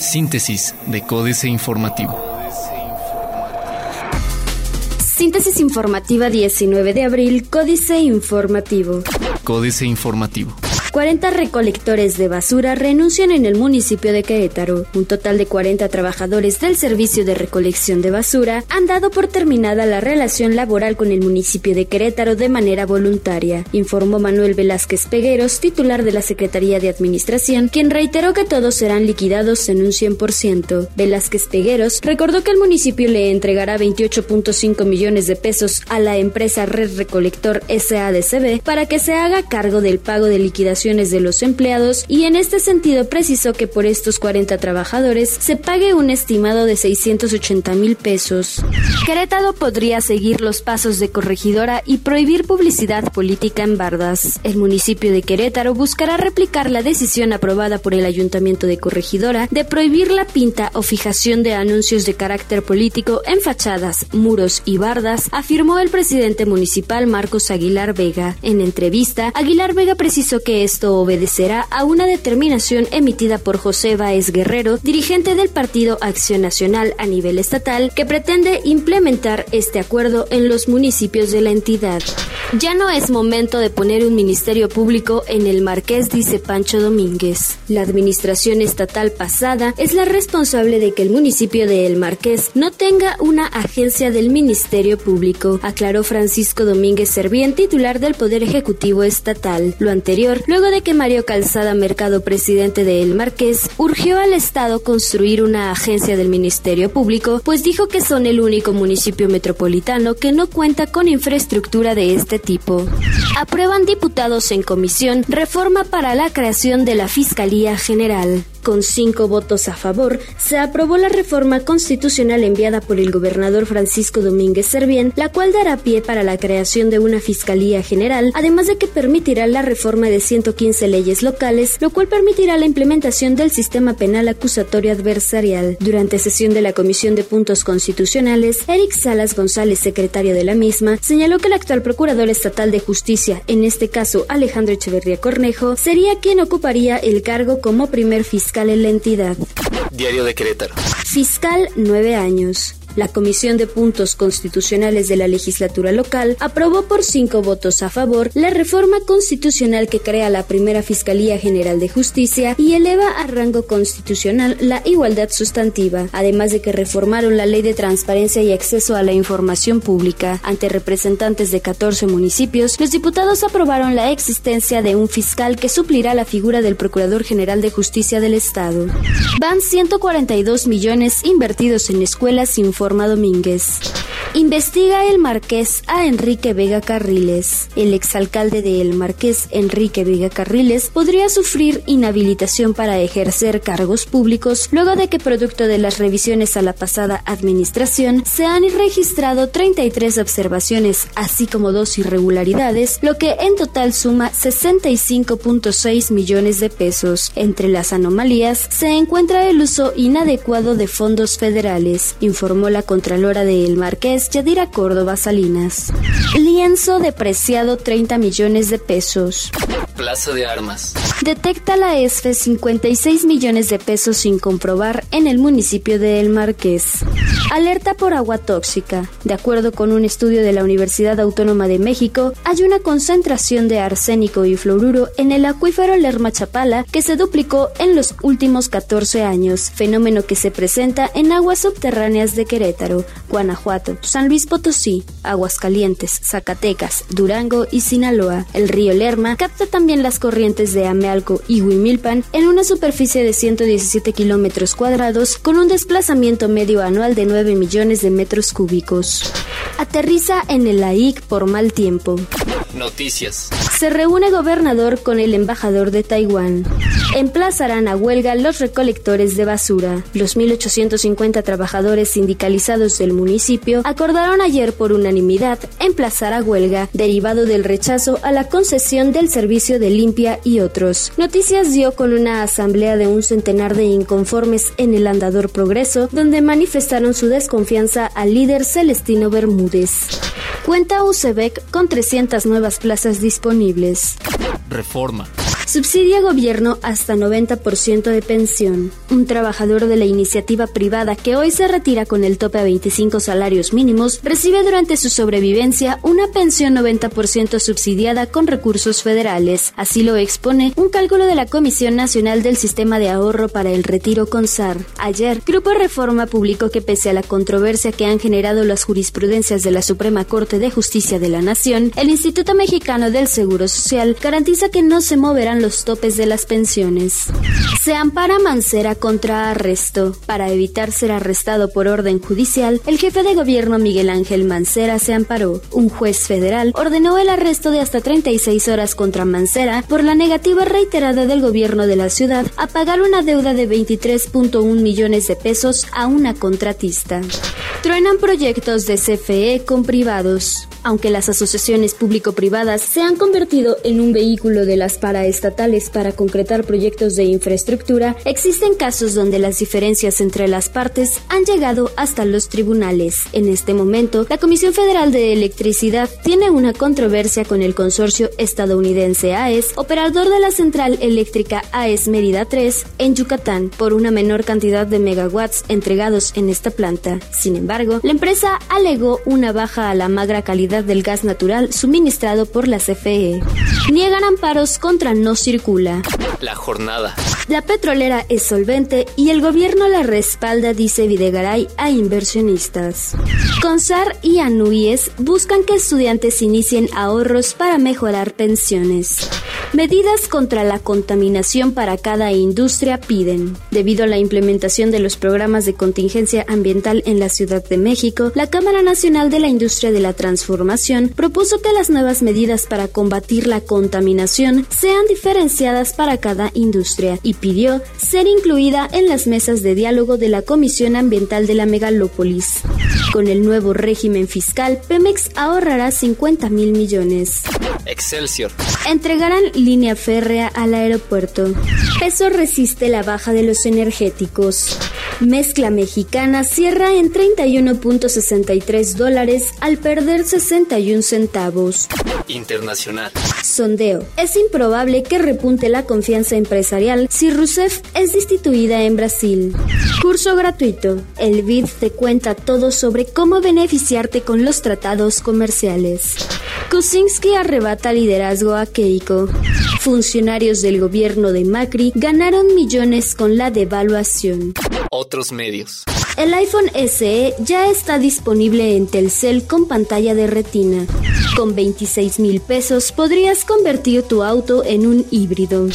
Síntesis de Códice Informativo. Síntesis informativa 19 de abril, Códice Informativo. Códice Informativo. 40 recolectores de basura renuncian en el municipio de Querétaro. Un total de 40 trabajadores del servicio de recolección de basura han dado por terminada la relación laboral con el municipio de Querétaro de manera voluntaria, informó Manuel Velázquez Pegueros, titular de la Secretaría de Administración, quien reiteró que todos serán liquidados en un 100%. Velázquez Pegueros recordó que el municipio le entregará 28.5 millones de pesos a la empresa Red Recolector SADCB para que se haga cargo del pago de liquidación de los empleados y en este sentido precisó que por estos 40 trabajadores se pague un estimado de 680 mil pesos. Querétaro podría seguir los pasos de corregidora y prohibir publicidad política en bardas. El municipio de Querétaro buscará replicar la decisión aprobada por el ayuntamiento de corregidora de prohibir la pinta o fijación de anuncios de carácter político en fachadas, muros y bardas, afirmó el presidente municipal Marcos Aguilar Vega. En entrevista, Aguilar Vega precisó que obedecerá a una determinación emitida por José Báez Guerrero, dirigente del Partido Acción Nacional a nivel estatal, que pretende implementar este acuerdo en los municipios de la entidad. Ya no es momento de poner un ministerio público en el Marqués, dice Pancho Domínguez. La administración estatal pasada es la responsable de que el municipio de El Marqués no tenga una agencia del Ministerio Público, aclaró Francisco Domínguez Servién, titular del Poder Ejecutivo Estatal. Lo anterior lo luego de que Mario Calzada Mercado, presidente de El Marqués, urgió al Estado construir una agencia del Ministerio Público, pues dijo que son el único municipio metropolitano que no cuenta con infraestructura de este tipo. Aprueban diputados en comisión reforma para la creación de la Fiscalía General. Con cinco votos a favor, se aprobó la reforma constitucional enviada por el gobernador Francisco Domínguez Servién, la cual dará pie para la creación de una Fiscalía General, además de que permitirá la reforma de 115 leyes locales, lo cual permitirá la implementación del sistema penal acusatorio adversarial. Durante sesión de la Comisión de Puntos Constitucionales, Eric Salas González, secretario de la misma, señaló que el actual Procurador Estatal de Justicia, en este caso Alejandro Echeverría Cornejo, sería quien ocuparía el cargo como primer fiscal en la entidad. Diario de Querétaro. Fiscal, nueve años. La Comisión de Puntos Constitucionales de la Legislatura Local aprobó por cinco votos a favor la reforma constitucional que crea la primera Fiscalía General de Justicia y eleva a rango constitucional la igualdad sustantiva, además de que reformaron la Ley de Transparencia y Acceso a la Información Pública. Ante representantes de 14 municipios, los diputados aprobaron la existencia de un fiscal que suplirá la figura del Procurador General de Justicia del Estado. Van 142 millones invertidos en escuelas sin Domínguez. Investiga el Marqués a Enrique Vega Carriles. El exalcalde de El Marqués, Enrique Vega Carriles, podría sufrir inhabilitación para ejercer cargos públicos luego de que, producto de las revisiones a la pasada administración, se han registrado 33 observaciones, así como dos irregularidades, lo que en total suma 65.6 millones de pesos. Entre las anomalías se encuentra el uso inadecuado de fondos federales, informó la Contralora de El Marqués Yadira Córdoba Salinas. Lienzo depreciado 30 millones de pesos. Plaza de Armas. Detecta la ESFE 56 millones de pesos sin comprobar en el municipio de El Marqués. Alerta por agua tóxica. De acuerdo con un estudio de la Universidad Autónoma de México, hay una concentración de arsénico y fluoruro en el acuífero Lerma Chapala que se duplicó en los últimos 14 años, fenómeno que se presenta en aguas subterráneas de Querétaro, Guanajuato, San Luis Potosí, Aguascalientes, Zacatecas, Durango y Sinaloa. El río Lerma capta también las corrientes de Amealco y Huimilpan en una superficie de 117 kilómetros cuadrados con un desplazamiento medio anual de 9 millones de metros cúbicos. Aterriza en el AIC por mal tiempo. Noticias. Se reúne gobernador con el embajador de Taiwán. Emplazarán a huelga los recolectores de basura. Los 1.850 trabajadores sindicalizados del municipio acordaron ayer por unanimidad emplazar a huelga derivado del rechazo a la concesión del servicio de limpia y otros. Noticias dio con una asamblea de un centenar de inconformes en el Andador Progreso, donde manifestaron su desconfianza al líder Celestino Bermúdez. Cuenta UCEBEC con 300 nuevas plazas disponibles. Reforma. Subsidia gobierno hasta 90% de pensión. Un trabajador de la iniciativa privada que hoy se retira con el tope a 25 salarios mínimos recibe durante su sobrevivencia una pensión 90% subsidiada con recursos federales. Así lo expone un cálculo de la Comisión Nacional del Sistema de Ahorro para el Retiro CONSAR. Ayer, Grupo Reforma publicó que pese a la controversia que han generado las jurisprudencias de la Suprema Corte de Justicia de la Nación, el Instituto Mexicano del Seguro Social garantiza que no se moverán los topes de las pensiones. Se ampara Mancera contra arresto. Para evitar ser arrestado por orden judicial, el jefe de gobierno Miguel Ángel Mancera se amparó. Un juez federal ordenó el arresto de hasta 36 horas contra Mancera por la negativa reiterada del gobierno de la ciudad a pagar una deuda de 23.1 millones de pesos a una contratista. Truenan proyectos de CFE con privados. Aunque las asociaciones público-privadas se han convertido en un vehículo de las paraestatales para concretar proyectos de infraestructura, existen casos donde las diferencias entre las partes han llegado hasta los tribunales. En este momento, la Comisión Federal de Electricidad tiene una controversia con el consorcio estadounidense AES, operador de la central eléctrica AES Mérida 3, en Yucatán, por una menor cantidad de megawatts entregados en esta planta. Sin embargo, la empresa alegó una baja a la magra calidad del gas natural suministrado por la CFE. Niegan amparos contra No Circula. La jornada. La petrolera es solvente y el gobierno la respalda, dice Videgaray a inversionistas. CONSAR y ANUIES buscan que estudiantes inicien ahorros para mejorar pensiones. Medidas contra la contaminación para cada industria piden. Debido a la implementación de los programas de contingencia ambiental en la Ciudad de México, la Cámara Nacional de la Industria de la Transformación propuso que las nuevas medidas para combatir la contaminación sean diferenciadas para cada industria y pidió ser incluida en las mesas de diálogo de la Comisión Ambiental de la Megalópolis. Con el nuevo régimen fiscal, Pemex ahorrará 50 mil millones. Excelsior. Entregarán línea férrea al aeropuerto. Peso resiste la baja de los energéticos. Mezcla mexicana cierra en 31.63 dólares al perder 61 centavos. Internacional. Sondeo. Es improbable que repunte la confianza empresarial si Rousseff es destituida en Brasil. Curso gratuito. El BID te cuenta todo sobre cómo beneficiarte con los tratados comerciales. Kuczynski arrebata liderazgo a Keiko. Funcionarios del gobierno de Macri ganaron millones con la devaluación. Otros medios. El iPhone SE ya está disponible en Telcel con pantalla de retina. Con 26 mil pesos podrías convertir tu auto en un híbrido.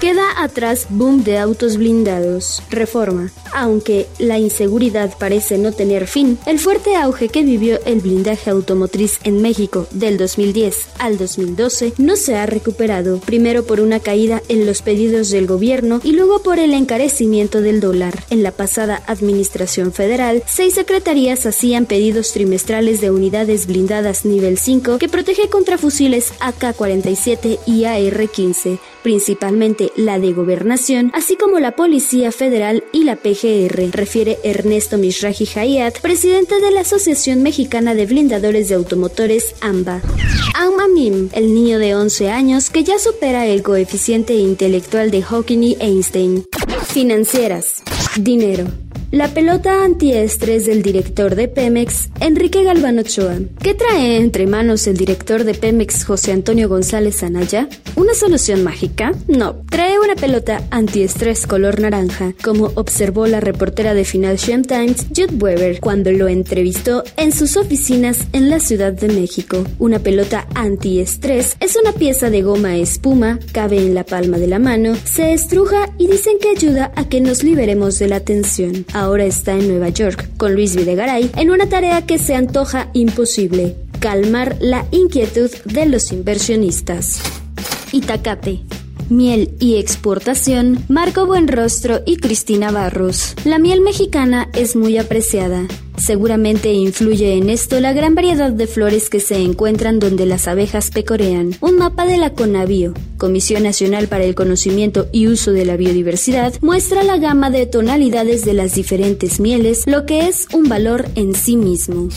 Queda atrás boom de autos blindados. Reforma. Aunque la inseguridad parece no tener fin, el fuerte auge que vivió el blindaje automotriz en México del 2010 al 2012 no se ha recuperado, primero por una caída en los pedidos del gobierno y luego por el encarecimiento del dólar. En la pasada administración federal, seis secretarías hacían pedidos trimestrales de unidades blindadas nivel 5 que protege contra fusiles AK-47 y AR-15, principalmente la de gobernación, así como la Policía Federal y la PGR, refiere Ernesto Mishraji Hayat, presidente de la Asociación Mexicana de Blindadores de Automotores, AMBA. Amamim, el niño de 11 años que ya supera el coeficiente intelectual de Hawking y Einstein. Financieras. Dinero. La pelota antiestrés del director de Pemex, Enrique Galván Ochoa. ¿Qué trae entre manos el director de Pemex, José Antonio González Anaya? ¿Una solución mágica? No. Trae una pelota antiestrés color naranja, como observó la reportera de Financial Times, Jude Weber, cuando lo entrevistó en sus oficinas en la Ciudad de México. Una pelota antiestrés es una pieza de goma espuma, cabe en la palma de la mano, se estruja y dicen que ayuda a que nos liberemos de la tensión ahora está en Nueva York con Luis Videgaray en una tarea que se antoja imposible, calmar la inquietud de los inversionistas. Itacate. Miel y exportación, Marco Buenrostro y Cristina Barros. La miel mexicana es muy apreciada. Seguramente influye en esto la gran variedad de flores que se encuentran donde las abejas pecorean. Un mapa de la CONABIO, Comisión Nacional para el Conocimiento y Uso de la Biodiversidad, muestra la gama de tonalidades de las diferentes mieles, lo que es un valor en sí mismo.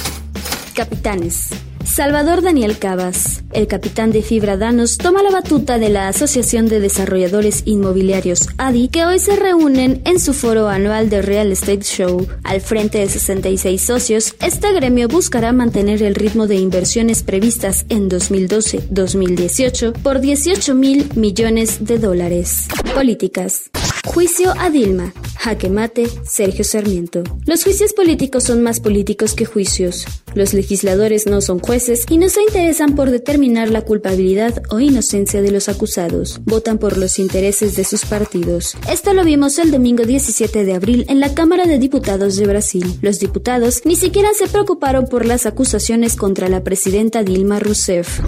Capitanes. Salvador Daniel Cabas, el capitán de Fibra Danos, toma la batuta de la Asociación de Desarrolladores Inmobiliarios ADI, que hoy se reúnen en su foro anual de Real Estate Show. Al frente de 66 socios, este gremio buscará mantener el ritmo de inversiones previstas en 2012-2018 por 18 mil millones de dólares. Políticas. Juicio a Dilma. Jaque mate, Sergio Sarmiento. Los juicios políticos son más políticos que juicios. Los legisladores no son jueces y no se interesan por determinar la culpabilidad o inocencia de los acusados. Votan por los intereses de sus partidos. Esto lo vimos el domingo 17 de abril en la Cámara de Diputados de Brasil. Los diputados ni siquiera se preocuparon por las acusaciones contra la presidenta Dilma Rousseff.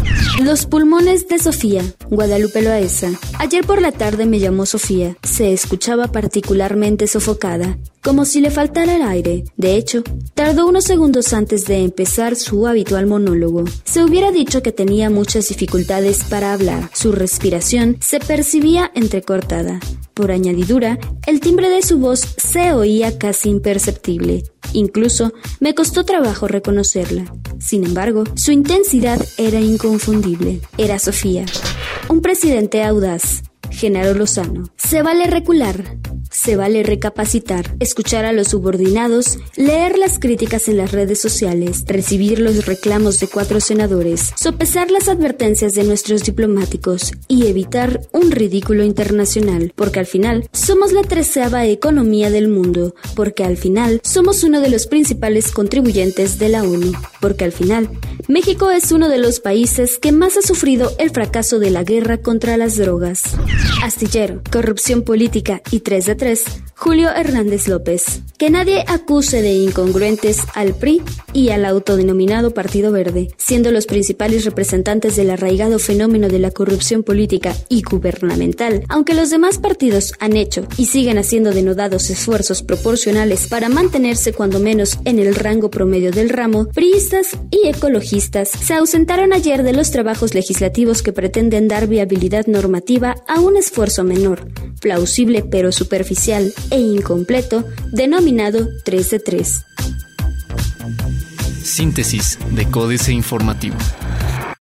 Los pulmones de Sofía, Guadalupe Loaesa. Ayer por la tarde me llamó Sofía. Se escuchaba particularmente sofocada, como si le faltara el aire. De hecho, tardó unos segundos antes de empezar su habitual monólogo. Se hubiera dicho que tenía muchas dificultades para hablar. Su respiración se percibía entrecortada. Por añadidura, el timbre de su voz se oía casi imperceptible. Incluso me costó trabajo reconocerla. Sin embargo, su intensidad era inconfundible. Era Sofía. Un presidente audaz, Genaro Lozano. Se vale recular, se vale recapacitar, escuchar a los subordinados, leer las críticas en las redes sociales, recibir los reclamos de cuatro senadores, sopesar las advertencias de nuestros diplomáticos y evitar un ridículo internacional, porque al final somos la treceava economía del mundo, porque al final somos uno de los principales contribuyentes de la ONU, porque al final México es uno de los países que más ha sufrido el fracaso de la guerra contra las drogas. Astillero, corrupción política y 3 de 3, Julio Hernández López. Que nadie acuse de incongruentes al PRI y al autodenominado Partido Verde, siendo los principales representantes del arraigado fenómeno de la corrupción política y gubernamental, aunque los demás partidos han hecho y siguen haciendo denodados esfuerzos proporcionales para mantenerse cuando menos en el rango promedio del ramo, priistas y ecologistas se ausentaron ayer de los trabajos legislativos que pretenden dar viabilidad normativa a un esfuerzo menor, plausible pero superficial e incompleto, denominado 3 de 3. Síntesis de Códice Informativo.